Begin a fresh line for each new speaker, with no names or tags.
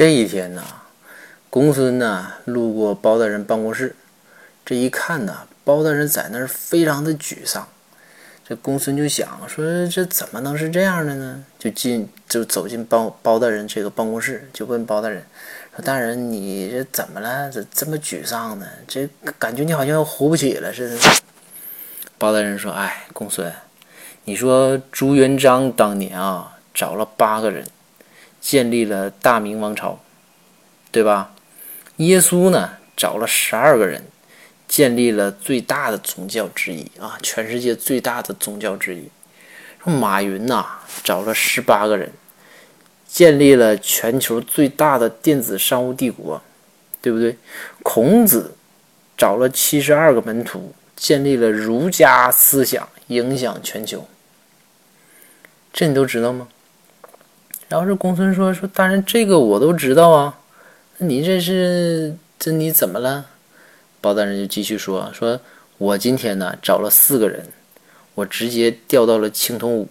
这一天呢，公孙呢路过包大人办公室，这一看呢，包大人在那儿非常的沮丧。这公孙就想说：“这怎么能是这样的呢？”就进就走进包包大人这个办公室，就问包大人说：“大人，你这怎么了？这这么沮丧呢？这感觉你好像要活不起了似的。”包大人说：“哎，公孙，你说朱元璋当年啊，找了八个人，建立了大明王朝，对吧？耶稣呢，找了十二个人。”建立了最大的宗教之一啊，全世界最大的宗教之一。马云呐找了十八个人，建立了全球最大的电子商务帝国，对不对？孔子找了七十二个门徒，建立了儒家思想，影响全球。这你都知道吗？然后这公孙说：“说大人，这个我都知道啊。你这是这你怎么了？”包大人就继续说：“说我今天呢找了四个人，我直接调到了青铜五，